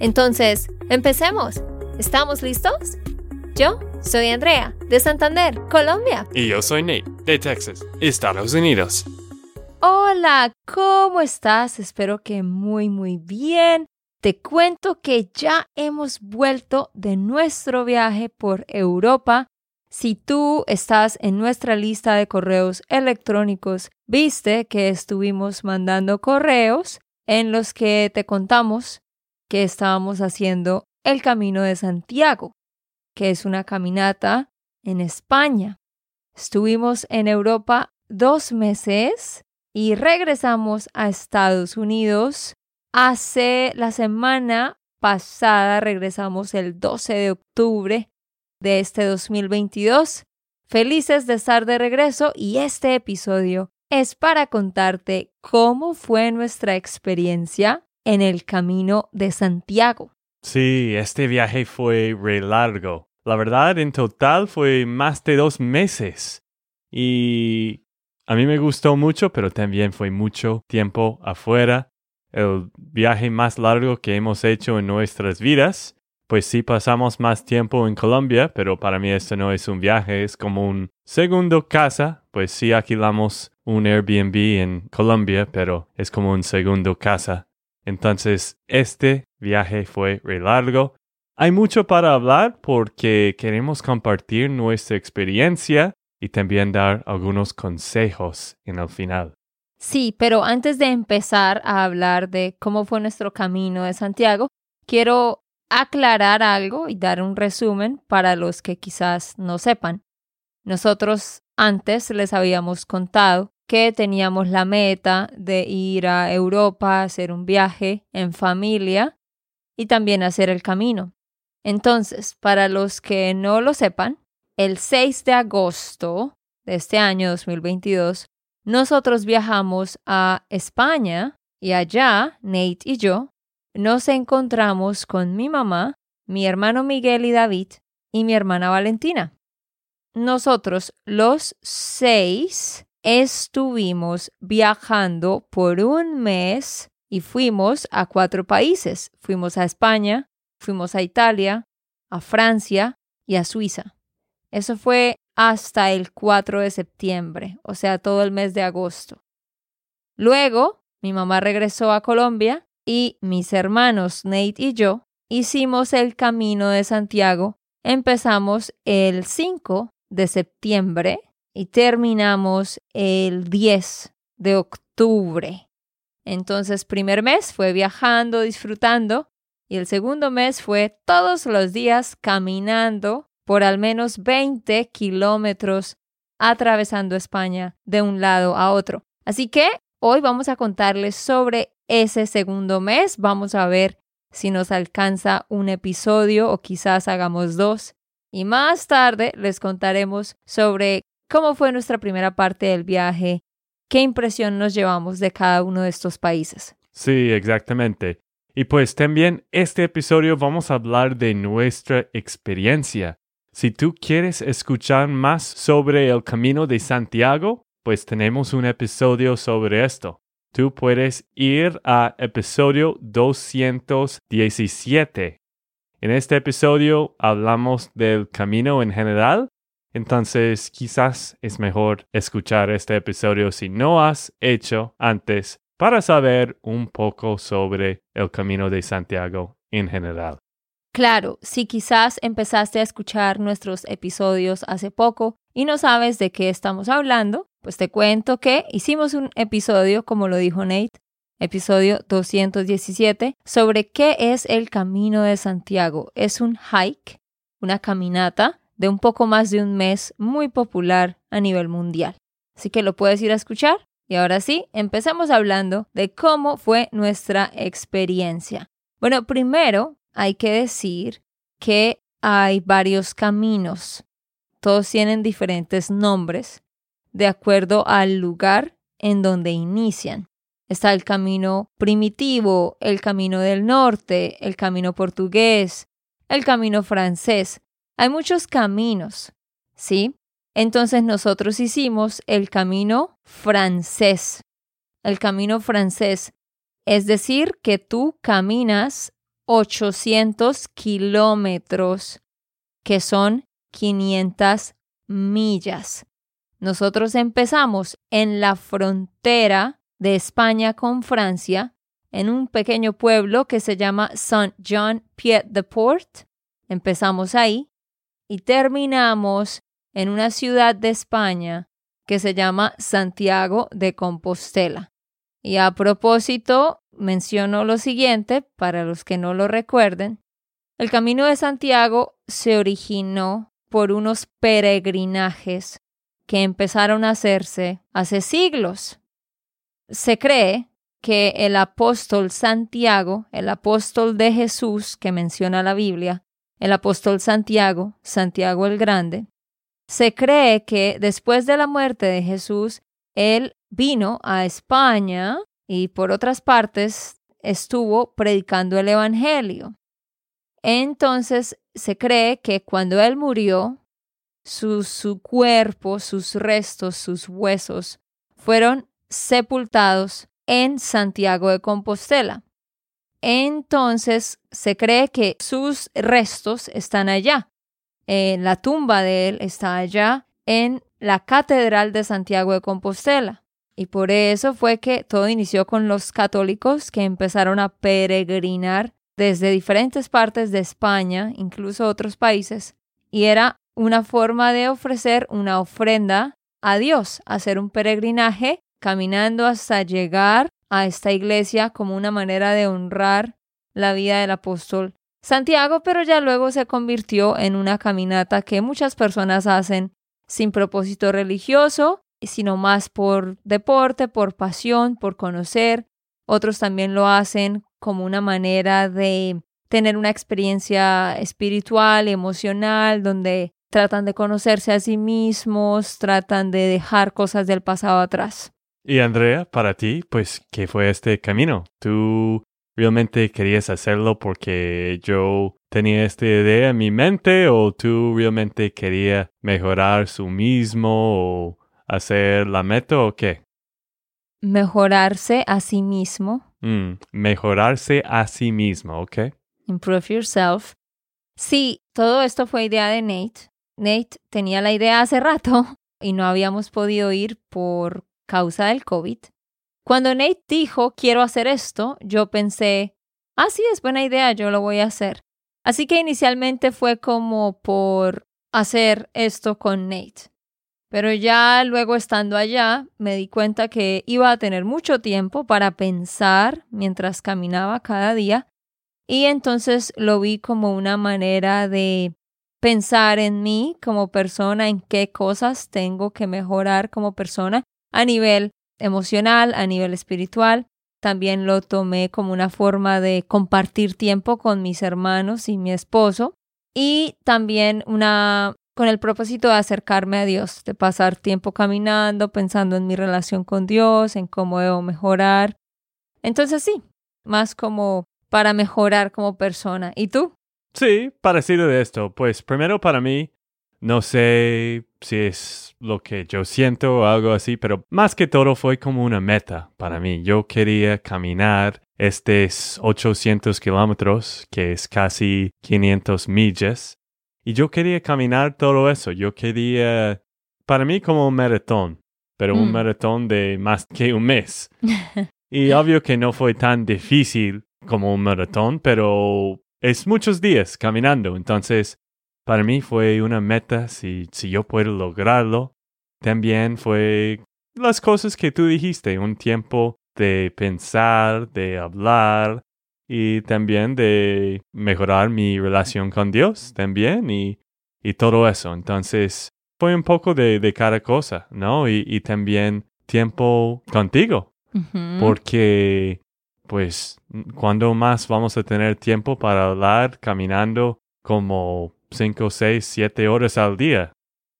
Entonces, empecemos. ¿Estamos listos? Yo soy Andrea, de Santander, Colombia. Y yo soy Nate, de Texas, Estados Unidos. Hola, ¿cómo estás? Espero que muy, muy bien. Te cuento que ya hemos vuelto de nuestro viaje por Europa si tú estás en nuestra lista de correos electrónicos, viste que estuvimos mandando correos en los que te contamos que estábamos haciendo el Camino de Santiago, que es una caminata en España. Estuvimos en Europa dos meses y regresamos a Estados Unidos. Hace la semana pasada regresamos el 12 de octubre de este 2022. Felices de estar de regreso y este episodio es para contarte cómo fue nuestra experiencia en el camino de Santiago. Sí, este viaje fue re largo. La verdad, en total fue más de dos meses. Y a mí me gustó mucho, pero también fue mucho tiempo afuera. El viaje más largo que hemos hecho en nuestras vidas pues sí pasamos más tiempo en Colombia, pero para mí esto no es un viaje, es como un segundo casa, pues sí alquilamos un Airbnb en Colombia, pero es como un segundo casa. Entonces, este viaje fue re largo. Hay mucho para hablar porque queremos compartir nuestra experiencia y también dar algunos consejos en el final. Sí, pero antes de empezar a hablar de cómo fue nuestro camino de Santiago, quiero aclarar algo y dar un resumen para los que quizás no sepan. Nosotros antes les habíamos contado que teníamos la meta de ir a Europa, hacer un viaje en familia y también hacer el camino. Entonces, para los que no lo sepan, el 6 de agosto de este año 2022, nosotros viajamos a España y allá, Nate y yo, nos encontramos con mi mamá, mi hermano Miguel y David y mi hermana Valentina. Nosotros los seis estuvimos viajando por un mes y fuimos a cuatro países. Fuimos a España, fuimos a Italia, a Francia y a Suiza. Eso fue hasta el 4 de septiembre, o sea, todo el mes de agosto. Luego, mi mamá regresó a Colombia y mis hermanos Nate y yo hicimos el camino de Santiago. Empezamos el 5 de septiembre y terminamos el 10 de octubre. Entonces, primer mes fue viajando, disfrutando, y el segundo mes fue todos los días caminando por al menos 20 kilómetros atravesando España de un lado a otro. Así que hoy vamos a contarles sobre ese segundo mes. Vamos a ver si nos alcanza un episodio o quizás hagamos dos. Y más tarde les contaremos sobre cómo fue nuestra primera parte del viaje, qué impresión nos llevamos de cada uno de estos países. Sí, exactamente. Y pues también este episodio vamos a hablar de nuestra experiencia. Si tú quieres escuchar más sobre el camino de Santiago, pues tenemos un episodio sobre esto tú puedes ir a episodio 217. En este episodio hablamos del camino en general, entonces quizás es mejor escuchar este episodio si no has hecho antes para saber un poco sobre el camino de Santiago en general. Claro, si quizás empezaste a escuchar nuestros episodios hace poco y no sabes de qué estamos hablando, pues te cuento que hicimos un episodio, como lo dijo Nate, episodio 217, sobre qué es el Camino de Santiago. Es un hike, una caminata de un poco más de un mes muy popular a nivel mundial. Así que lo puedes ir a escuchar. Y ahora sí, empecemos hablando de cómo fue nuestra experiencia. Bueno, primero hay que decir que hay varios caminos. Todos tienen diferentes nombres de acuerdo al lugar en donde inician. Está el camino primitivo, el camino del norte, el camino portugués, el camino francés. Hay muchos caminos, ¿sí? Entonces nosotros hicimos el camino francés. El camino francés, es decir, que tú caminas 800 kilómetros, que son 500 millas. Nosotros empezamos en la frontera de España con Francia, en un pequeño pueblo que se llama Saint-Jean-Pied-de-Port. Empezamos ahí y terminamos en una ciudad de España que se llama Santiago de Compostela. Y a propósito, menciono lo siguiente para los que no lo recuerden. El Camino de Santiago se originó por unos peregrinajes que empezaron a hacerse hace siglos. Se cree que el apóstol Santiago, el apóstol de Jesús que menciona la Biblia, el apóstol Santiago, Santiago el Grande, se cree que después de la muerte de Jesús, él vino a España y por otras partes estuvo predicando el Evangelio. Entonces se cree que cuando él murió, su, su cuerpo, sus restos, sus huesos fueron sepultados en Santiago de Compostela. Entonces se cree que sus restos están allá. la tumba de él está allá en la Catedral de Santiago de Compostela. Y por eso fue que todo inició con los católicos que empezaron a peregrinar desde diferentes partes de España, incluso otros países, y era una forma de ofrecer una ofrenda a Dios, hacer un peregrinaje caminando hasta llegar a esta iglesia como una manera de honrar la vida del apóstol Santiago, pero ya luego se convirtió en una caminata que muchas personas hacen sin propósito religioso, sino más por deporte, por pasión, por conocer. Otros también lo hacen como una manera de tener una experiencia espiritual, emocional, donde tratan de conocerse a sí mismos, tratan de dejar cosas del pasado atrás. Y Andrea, para ti, pues, ¿qué fue este camino? ¿Tú realmente querías hacerlo porque yo tenía esta idea en mi mente o tú realmente querías mejorar su mismo o hacer la meta o qué? Mejorarse a sí mismo. Mm, mejorarse a sí mismo, ¿ok? Improve yourself. Sí, todo esto fue idea de Nate. Nate tenía la idea hace rato y no habíamos podido ir por causa del COVID. Cuando Nate dijo, quiero hacer esto, yo pensé, ah, sí, es buena idea, yo lo voy a hacer. Así que inicialmente fue como por hacer esto con Nate. Pero ya luego estando allá, me di cuenta que iba a tener mucho tiempo para pensar mientras caminaba cada día y entonces lo vi como una manera de pensar en mí como persona, en qué cosas tengo que mejorar como persona a nivel emocional, a nivel espiritual. También lo tomé como una forma de compartir tiempo con mis hermanos y mi esposo y también una con el propósito de acercarme a Dios, de pasar tiempo caminando, pensando en mi relación con Dios, en cómo debo mejorar. Entonces sí, más como para mejorar como persona. ¿Y tú? Sí, parecido de esto. Pues primero para mí, no sé si es lo que yo siento o algo así, pero más que todo fue como una meta para mí. Yo quería caminar estos 800 kilómetros, que es casi 500 millas, y yo quería caminar todo eso. Yo quería, para mí como un maratón, pero un mm. maratón de más que un mes. y obvio que no fue tan difícil como un maratón, pero es muchos días caminando. Entonces, para mí fue una meta si, si yo puedo lograrlo. También fue las cosas que tú dijiste, un tiempo de pensar, de hablar, y también de mejorar mi relación con Dios también y, y todo eso. Entonces fue un poco de, de cada cosa, ¿no? Y, y, también tiempo contigo, porque pues, ¿cuándo más vamos a tener tiempo para hablar caminando como cinco, seis, siete horas al día?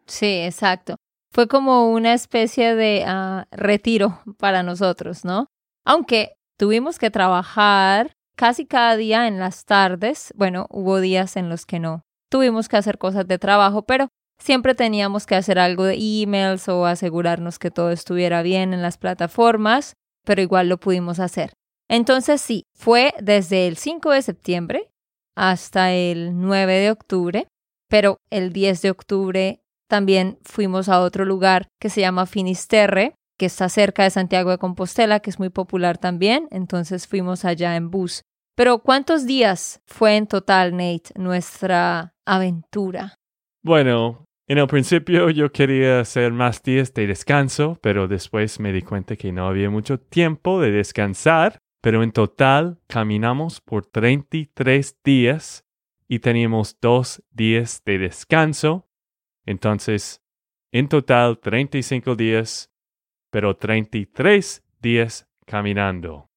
Sí, exacto. Fue como una especie de ah, retiro para nosotros, ¿no? Aunque tuvimos que trabajar casi cada día en las tardes. Bueno, hubo días en los que no. Tuvimos que hacer cosas de trabajo, pero siempre teníamos que hacer algo de emails o asegurarnos que todo estuviera bien en las plataformas, pero igual lo pudimos hacer. Entonces sí, fue desde el 5 de septiembre hasta el 9 de octubre, pero el 10 de octubre también fuimos a otro lugar que se llama Finisterre, que está cerca de Santiago de Compostela, que es muy popular también, entonces fuimos allá en bus. Pero ¿cuántos días fue en total, Nate, nuestra aventura? Bueno, en el principio yo quería hacer más días de descanso, pero después me di cuenta que no había mucho tiempo de descansar, pero en total caminamos por 33 días y teníamos dos días de descanso. Entonces, en total 35 días pero 33 días caminando.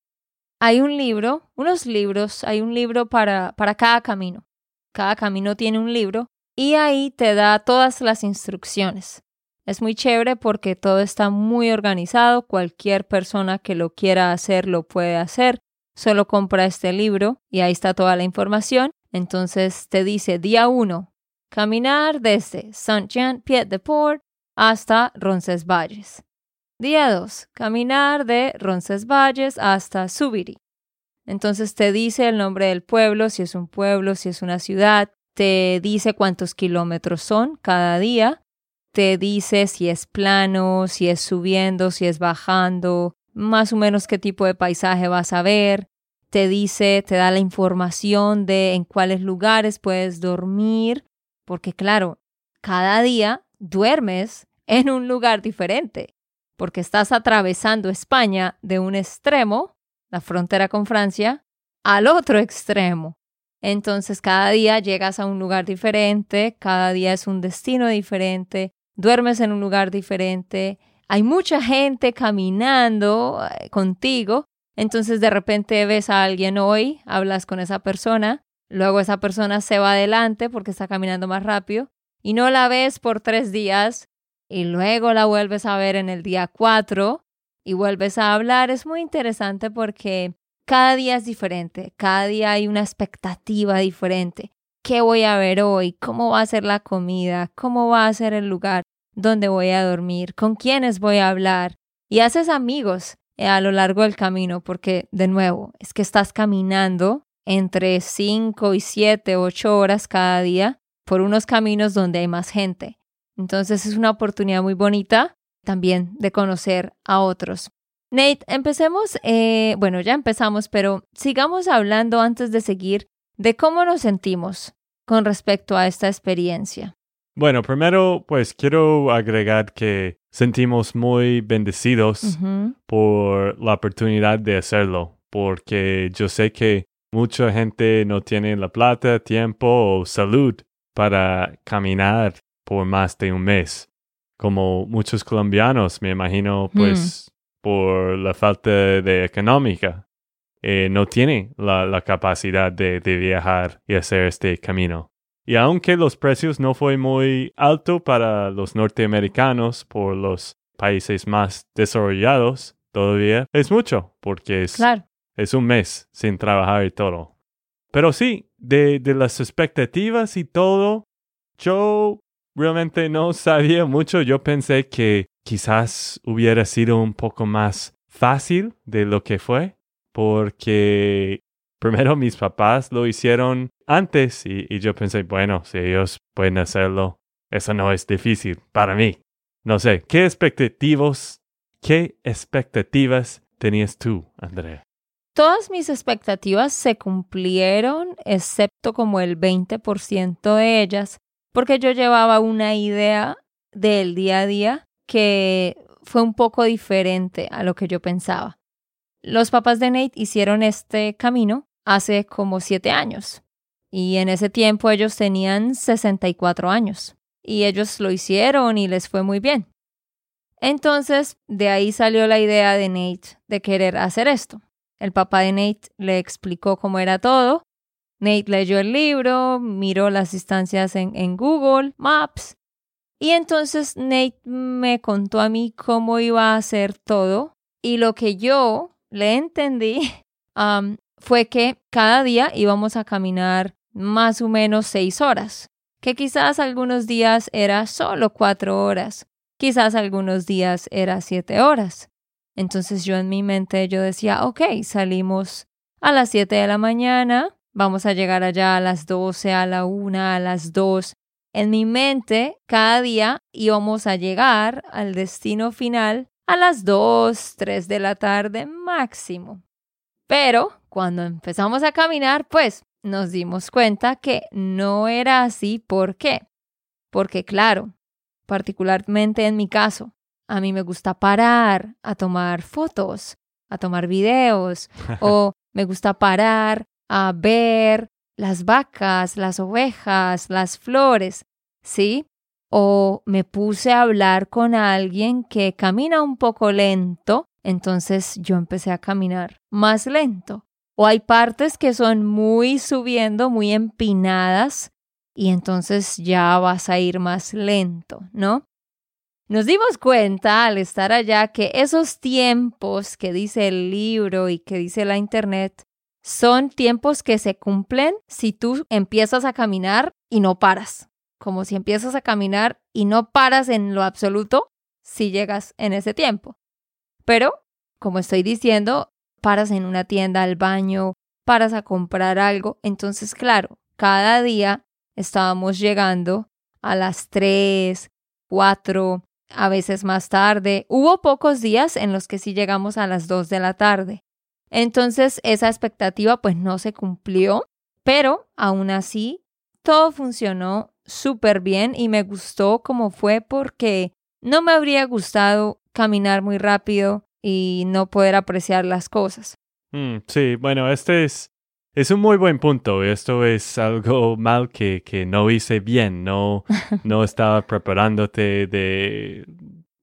Hay un libro, unos libros, hay un libro para, para cada camino. Cada camino tiene un libro y ahí te da todas las instrucciones. Es muy chévere porque todo está muy organizado, cualquier persona que lo quiera hacer lo puede hacer. Solo compra este libro y ahí está toda la información. Entonces te dice día 1, caminar desde Saint-Jean-Pied-de-Port hasta Roncesvalles. Día 2. Caminar de Roncesvalles hasta Subiri. Entonces te dice el nombre del pueblo, si es un pueblo, si es una ciudad, te dice cuántos kilómetros son cada día, te dice si es plano, si es subiendo, si es bajando, más o menos qué tipo de paisaje vas a ver, te dice, te da la información de en cuáles lugares puedes dormir, porque claro, cada día duermes en un lugar diferente porque estás atravesando España de un extremo, la frontera con Francia, al otro extremo. Entonces cada día llegas a un lugar diferente, cada día es un destino diferente, duermes en un lugar diferente, hay mucha gente caminando eh, contigo, entonces de repente ves a alguien hoy, hablas con esa persona, luego esa persona se va adelante porque está caminando más rápido y no la ves por tres días y luego la vuelves a ver en el día 4 y vuelves a hablar, es muy interesante porque cada día es diferente, cada día hay una expectativa diferente. ¿Qué voy a ver hoy? ¿Cómo va a ser la comida? ¿Cómo va a ser el lugar donde voy a dormir? ¿Con quiénes voy a hablar? Y haces amigos eh, a lo largo del camino porque, de nuevo, es que estás caminando entre 5 y 7, 8 horas cada día por unos caminos donde hay más gente. Entonces es una oportunidad muy bonita también de conocer a otros. Nate, empecemos, eh, bueno, ya empezamos, pero sigamos hablando antes de seguir de cómo nos sentimos con respecto a esta experiencia. Bueno, primero, pues quiero agregar que sentimos muy bendecidos por la oportunidad de hacerlo, porque yo sé que mucha gente no tiene la plata, tiempo o salud para caminar por más de un mes. Como muchos colombianos, me imagino, pues por la falta de económica, eh, no tienen la, capacidad de, viajar y hacer este camino. Y aunque los precios no fue muy alto para los norteamericanos por los países más desarrollados, todavía es mucho, porque es, es un mes sin trabajar y todo. Pero sí, de, de las expectativas y todo, yo realmente no sabía mucho. Yo pensé que quizás hubiera sido un poco más fácil de lo que fue, porque primero mis papás lo hicieron antes y, yo pensé, bueno, si ellos pueden hacerlo, eso no es difícil para mí. No sé, ¿qué expectativas, qué expectativas tenías tú, Andrea? Todas mis expectativas se cumplieron, excepto como el 20% de ellas, porque yo llevaba una idea del día a día que fue un poco diferente a lo que yo pensaba. Los papás de Nate hicieron este camino hace como siete años y en ese tiempo ellos tenían 64 años y ellos lo hicieron y les fue muy bien. Entonces, de ahí salió la idea de Nate de querer hacer esto. el papá de Nate le explicó cómo era todo. Nate leyó el libro, miró las distancias en, en Google Maps y entonces Nate me contó a mí cómo iba a hacer todo y lo que yo le entendí um, fue que cada día íbamos a caminar más o menos seis horas, que quizás algunos días era solo cuatro horas, quizás algunos días era siete horas. Entonces yo en mi mente yo decía, ok, salimos a las siete de la mañana, vamos a llegar allá a las doce, a la una, a las dos, en mi mente, cada día íbamos a llegar al destino final a las 2, 3 de la tarde máximo. Pero cuando empezamos a caminar, pues nos dimos cuenta que no era así. ¿Por qué? Porque claro, particularmente en mi caso, a mí me gusta parar a tomar fotos, a tomar videos, o me gusta parar a ver las vacas, las ovejas, las flores, ¿sí? O me puse a hablar con alguien que camina un poco lento, entonces yo empecé a caminar más lento. O hay partes que son muy subiendo, muy empinadas, y entonces ya vas a ir más lento, ¿no? Nos dimos cuenta al estar allá que esos tiempos que dice el libro y que dice la internet son tiempos que se cumplen si tú empiezas a caminar y no paras. Como si empiezas a caminar y no paras en lo absoluto si llegas en ese tiempo. Pero, como estoy diciendo, paras en una tienda, al baño, paras a comprar algo. Entonces, claro, cada día estábamos llegando a las 3, 4, a veces más tarde. Hubo pocos días en los que sí llegamos a las 2 de la tarde. Entonces esa expectativa pues no se cumplió, pero aún así todo funcionó súper bien y me gustó como fue porque no me habría gustado caminar muy rápido y no poder apreciar las cosas. Mm, sí, bueno, este es, es un muy buen punto. Esto es algo mal que, que no hice bien. No, no estaba preparándote de,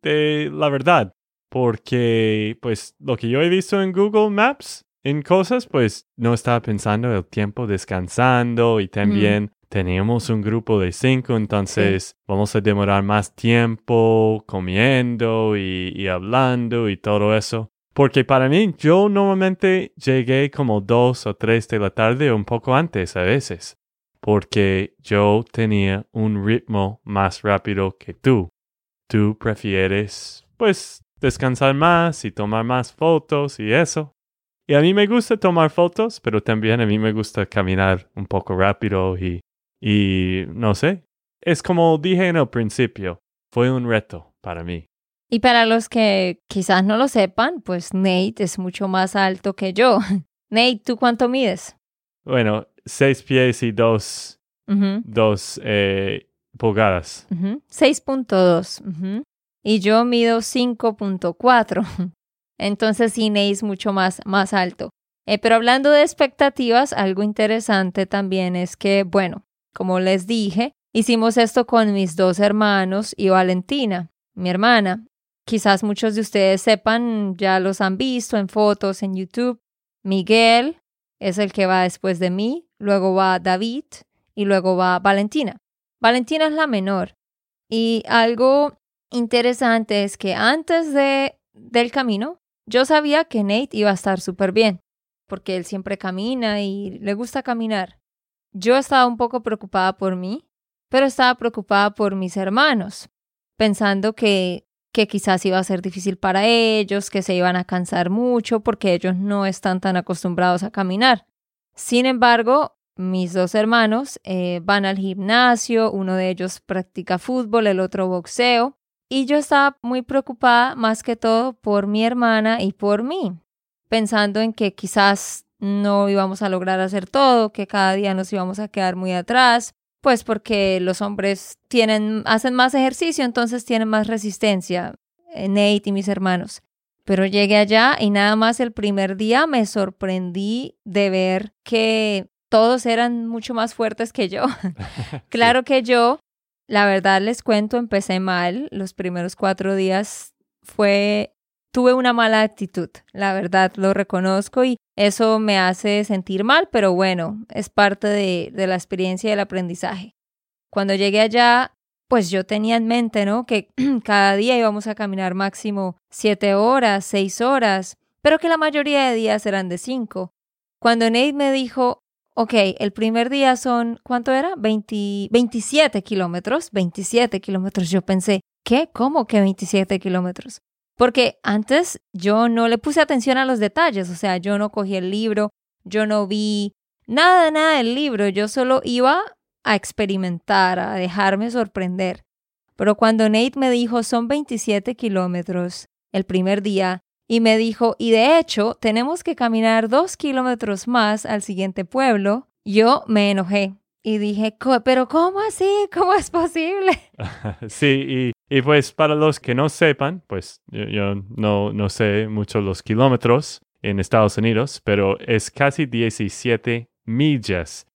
de la verdad porque pues lo que yo he visto en Google Maps, en cosas, pues no estaba pensando el tiempo descansando y también teníamos un grupo de cinco, entonces vamos a demorar más tiempo comiendo y, y hablando y todo eso. Porque para mí, yo normalmente llegué como dos o tres de la tarde o un poco antes a veces. Porque yo tenía un ritmo más rápido que tú. Tú prefieres, pues, descansar más y tomar más fotos y eso. Y a mí me gusta tomar fotos, pero también a mí me gusta caminar un poco rápido y, y no sé. Es como dije en el principio, fue un reto para mí. Y para los que quizás no lo sepan, pues Nate es mucho más alto que yo. Nate, ¿tú cuánto mides? Bueno, seis pies y dos, dos eh, pulgadas. 6.2 y yo mido 5.4. Entonces Nate es mucho más, más alto. Eh, pero hablando de expectativas, algo interesante también es que, bueno, como les dije, hicimos esto con mis dos hermanos y Valentina, mi hermana. Quizás muchos de ustedes sepan, ya los han visto en fotos en YouTube. Miguel es el que va después de mí, luego va David y luego va Valentina. Valentina es la menor. Y algo interesante es que antes de, del camino, yo sabía que Nate iba a estar súper bien, porque él siempre camina y le gusta caminar. Yo estaba un poco preocupada por mí, pero estaba preocupada por mis hermanos, pensando que, que quizás iba a ser difícil para ellos, que se iban a cansar mucho porque ellos no están tan acostumbrados a caminar. Sin embargo, mis dos hermanos eh, van al gimnasio, uno de ellos practica fútbol, el otro boxeo, y yo estaba muy preocupada más que todo por mi hermana y por mí, pensando en que quizás no íbamos a lograr hacer todo, que cada día nos íbamos a quedar muy atrás, pues porque los hombres tienen, hacen más ejercicio, entonces tienen más resistencia, eh, Nate y mis hermanos. Pero llegué allá y nada más el primer día me sorprendí de ver que todos eran mucho más fuertes que yo. claro que yo la verdad les cuento, empecé mal. Los primeros cuatro días fue tuve una mala actitud, la verdad, lo reconozco y eso me hace sentir mal, pero bueno, es parte de, la experiencia del aprendizaje. Cuando llegué allá, pues yo tenía en mente, ¿no? Que cada día íbamos a caminar máximo siete horas, seis horas, pero que la mayoría de días eran de cinco. Cuando Nate me dijo, ok, el primer día son, ¿cuánto era? 20, 27 kilómetros, 27 kilómetros. Yo pensé, ¿qué? ¿Cómo que 27 kilómetros? Porque antes yo no le puse atención a los detalles, o sea, yo no cogí el libro, yo no vi nada, nada del libro, yo solo iba a experimentar, a dejarme sorprender. Pero cuando Nate me dijo son 27 kilómetros el primer día y me dijo, y de hecho tenemos que caminar dos kilómetros más al siguiente pueblo, yo me enojé y dije, pero ¿cómo así? ¿Cómo es posible? sí, y, pues para los que no sepan, pues yo, yo, no, no sé mucho los kilómetros en Estados Unidos, pero es casi 17 millas.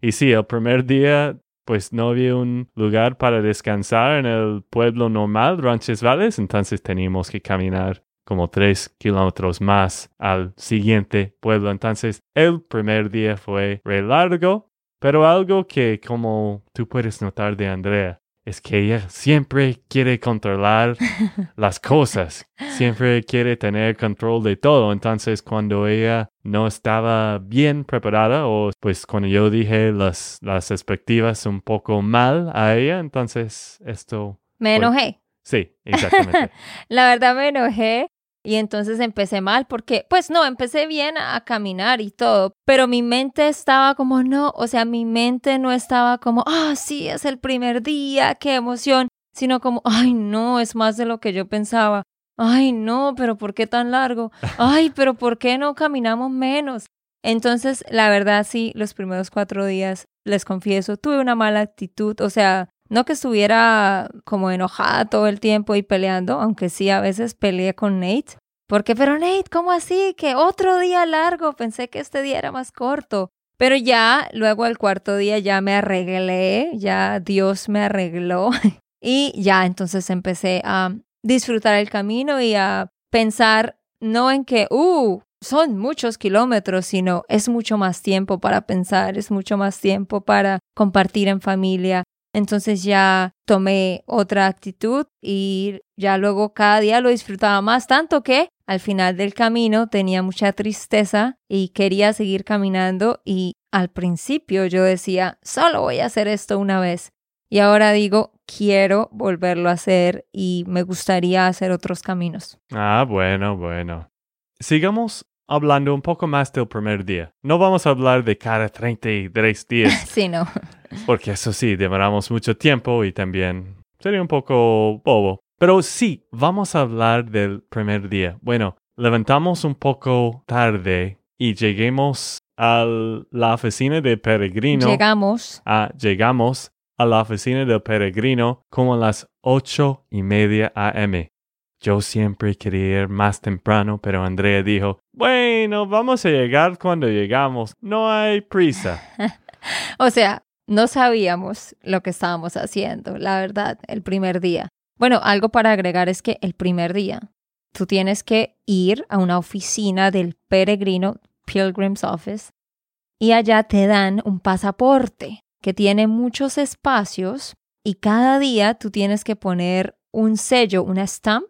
Y sí, el primer día, pues no había un lugar para descansar en el pueblo normal, Ranches Valles, entonces teníamos que caminar como tres kilómetros más al siguiente pueblo. Entonces, el primer día fue re largo, pero algo que como tú puedes notar de Andrea, es que ella siempre quiere controlar las cosas, siempre quiere tener control de todo. Entonces, cuando ella no estaba bien preparada o pues cuando yo dije las, las expectativas un poco mal a ella, entonces esto... Me enojé. Sí, exactamente. La verdad me enojé y entonces empecé mal porque, pues no, empecé bien a caminar y todo, pero mi mente estaba como, no, o sea, mi mente no estaba como, ah, sí, es el primer día, qué emoción, sino como, ay, no, es más de lo que yo pensaba. Ay, no, pero ¿por qué tan largo? Ay, pero ¿por qué no caminamos menos? Entonces, la verdad, sí, los primeros cuatro días, les confieso, tuve una mala actitud, o sea, no que estuviera como enojada todo el tiempo y peleando, aunque sí a veces peleé con Nate. Porque, pero Nate, ¿cómo así? Que otro día largo, pensé que este día era más corto. Pero ya, luego al cuarto día ya me arreglé, ya Dios me arregló. y ya entonces empecé a disfrutar el camino y a pensar no en que, uh, son muchos kilómetros, sino es mucho más tiempo para pensar, es mucho más tiempo para compartir en familia, entonces ya tomé otra actitud y ya luego cada día lo disfrutaba más, tanto que al final del camino tenía mucha tristeza y quería seguir caminando y al principio yo decía, solo voy a hacer esto una vez. Y ahora digo, quiero volverlo a hacer y me gustaría hacer otros caminos. Ah, bueno, bueno. Sigamos hablando un poco más del primer día. No vamos a hablar de cada 33 días. sí, no. Porque eso sí, demoramos mucho tiempo y también sería un poco bobo. Pero sí, vamos a hablar del primer día. Bueno, levantamos un poco tarde y lleguemos a la oficina de Peregrino. Llegamos. Ah, llegamos a la oficina del Peregrino como a las ocho y media a.m. Yo siempre quería ir más temprano, pero Andrea dijo, bueno, vamos a llegar cuando llegamos, no hay prisa. o sea, no sabíamos lo que estábamos haciendo, la verdad, el primer día. Bueno, algo para agregar es que el primer día tú tienes que ir a una oficina del peregrino, Pilgrim's Office, y allá te dan un pasaporte que tiene muchos espacios y cada día tú tienes que poner un sello, una stamp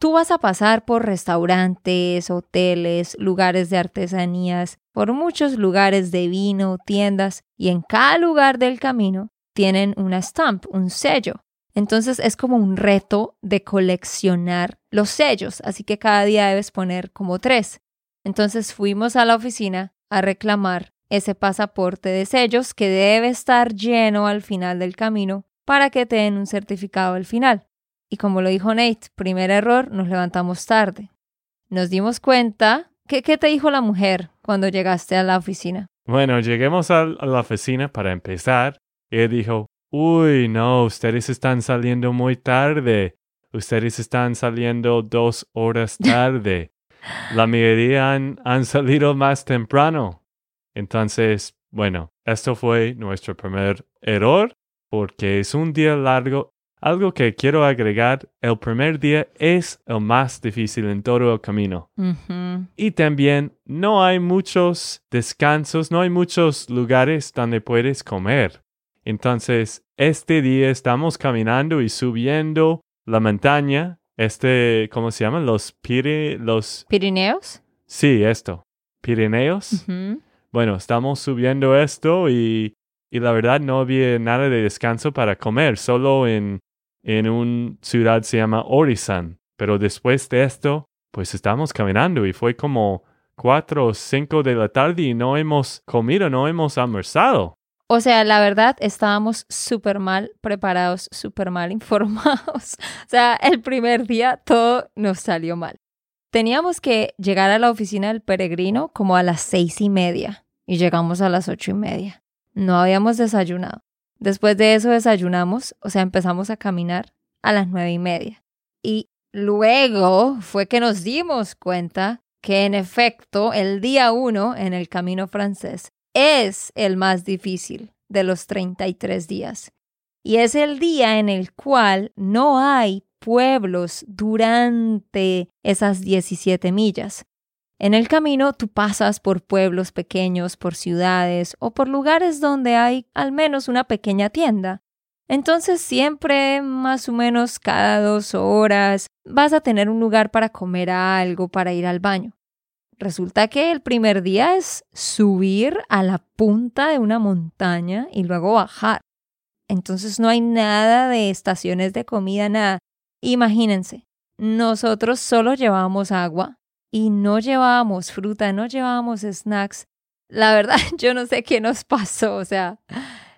Tú vas a pasar por restaurantes, hoteles, lugares de artesanías, por muchos lugares de vino, tiendas, y en cada lugar del camino tienen una stamp, un sello. Entonces es como un reto de coleccionar los sellos, así que cada día debes poner como tres. Entonces fuimos a la oficina a reclamar ese pasaporte de sellos que debe estar lleno al final del camino para que te den un certificado al final. Y como lo dijo Nate, primer error, nos levantamos tarde. Nos dimos cuenta. ¿Qué, qué te dijo la mujer cuando llegaste a la oficina? Bueno, lleguemos a, la oficina para empezar. Y dijo, uy, no, ustedes están saliendo muy tarde. Ustedes están saliendo dos horas tarde. La mayoría han, han salido más temprano. Entonces, bueno, esto fue nuestro primer error porque es un día largo algo que quiero agregar, el primer día es el más difícil en todo el camino. Y también no hay muchos descansos, no hay muchos lugares donde puedes comer. Entonces, este día estamos caminando y subiendo la montaña. Este, ¿cómo se llaman? Los Pire, los, ¿Pirineos? sí, esto, Pirineos. Bueno, estamos subiendo esto y, y la verdad no había nada de descanso para comer, solo en, en una ciudad se llama Orizan. Pero después de esto, pues estamos caminando y fue como cuatro o cinco de la tarde y no hemos comido, no hemos almorzado. O sea, la verdad, estábamos súper mal preparados, súper mal informados. O sea, el primer día todo nos salió mal. Teníamos que llegar a la oficina del peregrino como a las seis y media y llegamos a las ocho y media. No habíamos desayunado. Después de eso desayunamos, o sea, empezamos a caminar a las nueve y media. Y luego fue que nos dimos cuenta que en efecto el día uno en el camino francés es el más difícil de los 33 días. Y es el día en el cual no hay pueblos durante esas 17 millas. En el camino tú pasas por pueblos pequeños, por ciudades o por lugares donde hay al menos una pequeña tienda. Entonces siempre, más o menos cada dos horas, vas a tener un lugar para comer algo, para ir al baño. Resulta que el primer día es subir a la punta de una montaña y luego bajar. Entonces no hay nada de estaciones de comida, nada. Imagínense, nosotros solo llevábamos agua y no llevábamos fruta, no llevábamos snacks. La verdad, yo no sé qué nos pasó, o sea,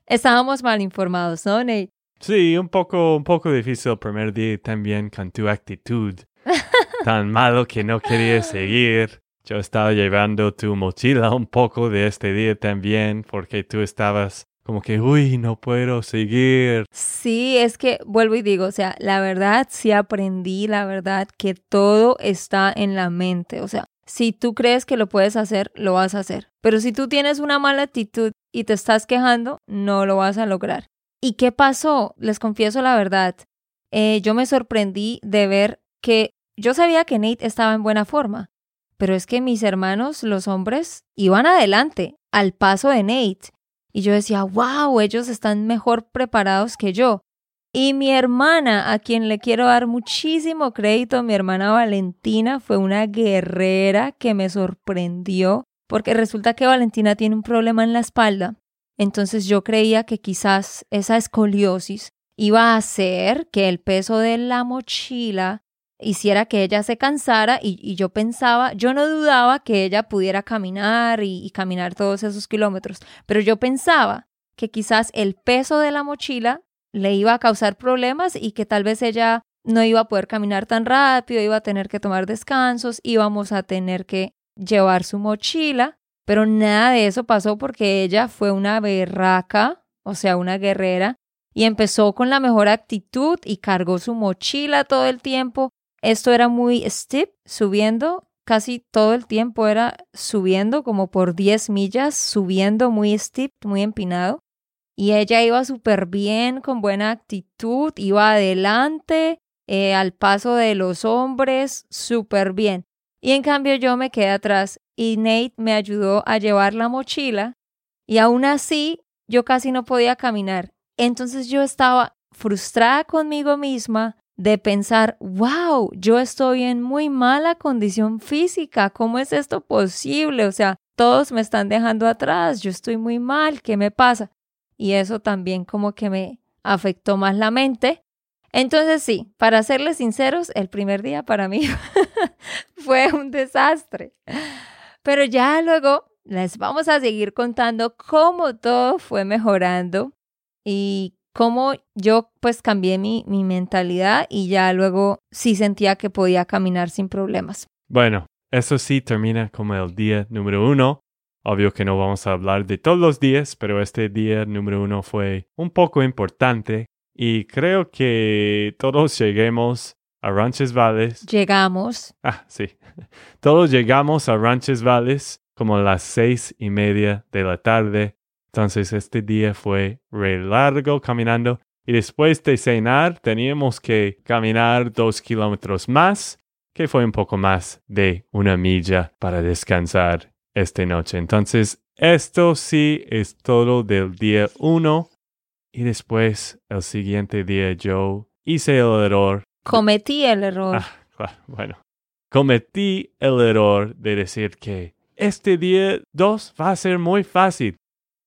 estábamos mal informados, ¿no, Nate? Sí, un poco, un poco difícil el primer día también con tu actitud tan malo que no querías seguir. Yo estaba llevando tu mochila un poco de este día también porque tú estabas como que, uy, no puedo seguir. Sí, es que vuelvo y digo, o sea, la verdad sí aprendí, la verdad que todo está en la mente, o sea, si tú crees que lo puedes hacer, lo vas a hacer, pero si tú tienes una mala actitud y te estás quejando, no lo vas a lograr. ¿Y qué pasó? Les confieso la verdad, eh, yo me sorprendí de ver que yo sabía que Nate estaba en buena forma, pero es que mis hermanos, los hombres, iban adelante, al paso de Nate. Y yo decía, wow, ellos están mejor preparados que yo. Y mi hermana, a quien le quiero dar muchísimo crédito, mi hermana Valentina, fue una guerrera que me sorprendió, porque resulta que Valentina tiene un problema en la espalda. Entonces yo creía que quizás esa escoliosis iba a hacer que el peso de la mochila hiciera que ella se cansara y, yo pensaba, yo no dudaba que ella pudiera caminar y, y caminar todos esos kilómetros, pero yo pensaba que quizás el peso de la mochila le iba a causar problemas y que tal vez ella no iba a poder caminar tan rápido, iba a tener que tomar descansos, íbamos a tener que llevar su mochila, pero nada de eso pasó porque ella fue una berraca, o sea, una guerrera, y empezó con la mejor actitud y cargó su mochila todo el tiempo. Esto era muy steep, subiendo, casi todo el tiempo era subiendo, como por 10 millas, subiendo muy steep, muy empinado. Y ella iba súper bien, con buena actitud, iba adelante, eh, al paso de los hombres, súper bien. Y en cambio yo me quedé atrás y Nate me ayudó a llevar la mochila y aún así yo casi no podía caminar. Entonces yo estaba frustrada conmigo misma de pensar, wow, yo estoy en muy mala condición física, ¿cómo es esto posible? O sea, todos me están dejando atrás, yo estoy muy mal, ¿qué me pasa? Y eso también como que me afectó más la mente. Entonces sí, para serles sinceros, el primer día para mí fue un desastre. Pero ya luego les vamos a seguir contando cómo todo fue mejorando y cómo yo pues cambié mi, mi mentalidad y ya luego sí sentía que podía caminar sin problemas. Bueno, eso sí termina como el día número uno. Obvio que no vamos a hablar de todos los días, pero este día número uno fue un poco importante y creo que todos lleguemos a Ranches Valles. Llegamos. Ah, sí. Todos llegamos a Ranches Valles como a las seis y media de la tarde. Entonces este día fue re largo caminando Y después de cenar teníamos que caminar dos kilómetros más, que fue un poco más de una milla para descansar esta noche. Entonces, esto sí es todo del día uno. Y después, el siguiente día, yo hice el error. Cometí el error. Ah, bueno, cometí el error de decir que este día dos va a ser muy fácil.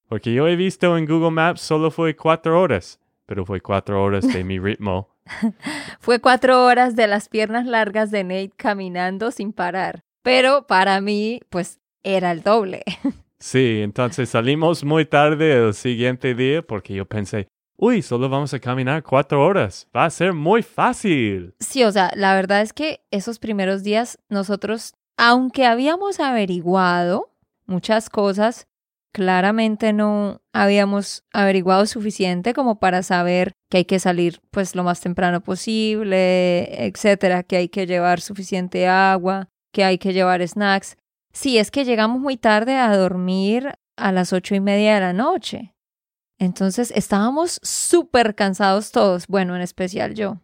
Porque yo he visto en Google Maps solo fue cuatro horas, pero fue cuatro horas de mi ritmo. fue cuatro horas de las piernas largas de Nate caminando sin parar. Pero para mí, pues era el doble. Sí, entonces salimos muy tarde el siguiente día porque yo pensé, uy, solo vamos a caminar cuatro horas, va a ser muy fácil. Sí, o sea, la verdad es que esos primeros días nosotros, aunque habíamos averiguado muchas cosas, claramente no habíamos averiguado suficiente como para saber que hay que salir pues lo más temprano posible, etcétera, que hay que llevar suficiente agua, que hay que llevar snacks. Sí, es que llegamos muy tarde a dormir a las ocho y media de la noche. Entonces estábamos súper cansados todos, bueno, en especial yo.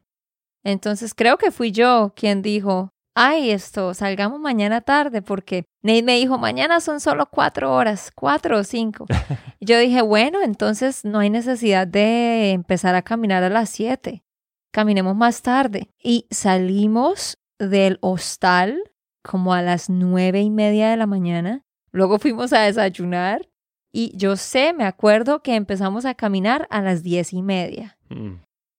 Entonces creo que fui yo quien dijo, ay, esto, salgamos mañana tarde, porque Nate me dijo, mañana son solo cuatro horas, cuatro o cinco. yo dije, bueno, entonces no hay necesidad de empezar a caminar a las siete. Caminemos más tarde. Y salimos del hostal como a las nueve y media de la mañana. Luego fuimos a desayunar y yo sé, me acuerdo que empezamos a caminar a las diez y media. Mm.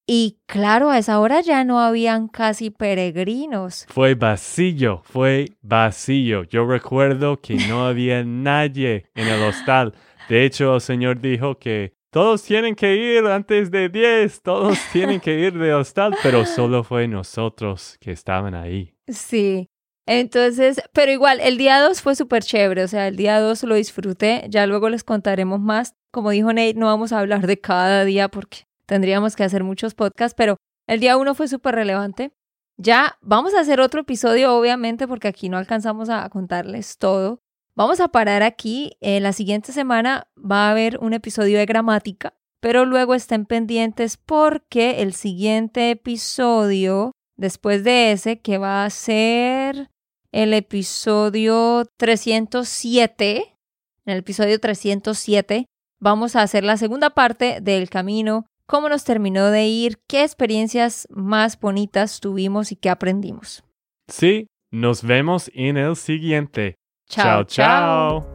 Y claro, a esa hora ya no habían casi peregrinos. Fue vacío, fue vacío. Yo recuerdo que no había nadie en el hostal. De hecho, el Señor dijo que todos tienen que ir antes de diez, todos tienen que ir de hostal, pero solo fue nosotros que estaban ahí. Sí, entonces, pero igual, el día 2 fue súper chévere, o sea, el día 2 lo disfruté, ya luego les contaremos más. Como dijo Nate, no vamos a hablar de cada día porque tendríamos que hacer muchos podcasts, pero el día 1 fue súper relevante. Ya vamos a hacer otro episodio, obviamente, porque aquí no alcanzamos a contarles todo. Vamos a parar aquí. En la siguiente semana va a haber un episodio de gramática, pero luego estén pendientes porque el siguiente episodio, después de ese, que va a ser el episodio 307. En el episodio 307 vamos a hacer la segunda parte del camino, cómo nos terminó de ir, qué experiencias más bonitas tuvimos y qué aprendimos. Sí, nos vemos en el siguiente. Chao, chao.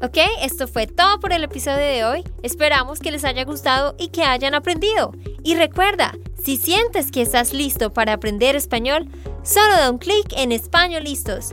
Ok, esto fue todo por el episodio de hoy. Esperamos que les haya gustado y que hayan aprendido. Y recuerda, si sientes que estás listo para aprender español, solo da un clic en Español Listos.